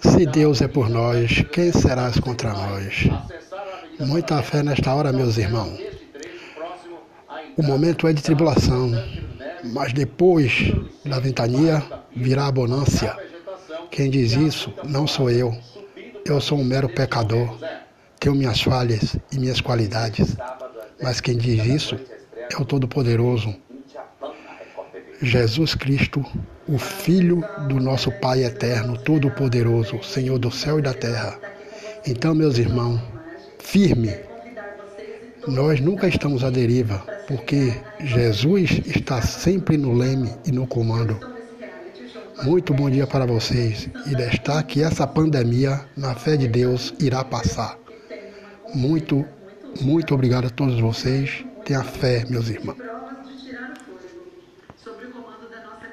Se Deus é por nós, quem serás contra nós? Muita fé nesta hora, meus irmãos. O momento é de tribulação, mas depois da ventania virá a bonância. Quem diz isso não sou eu. Eu sou um mero pecador. Tenho minhas falhas e minhas qualidades. Mas quem diz isso é o Todo-Poderoso. Jesus Cristo, o Filho do nosso Pai eterno, Todo-Poderoso, Senhor do céu e da terra. Então, meus irmãos, firme. Nós nunca estamos à deriva, porque Jesus está sempre no leme e no comando. Muito bom dia para vocês e destaque essa pandemia, na fé de Deus, irá passar. Muito, muito obrigado a todos vocês. Tenha fé, meus irmãos sob o comando da nossa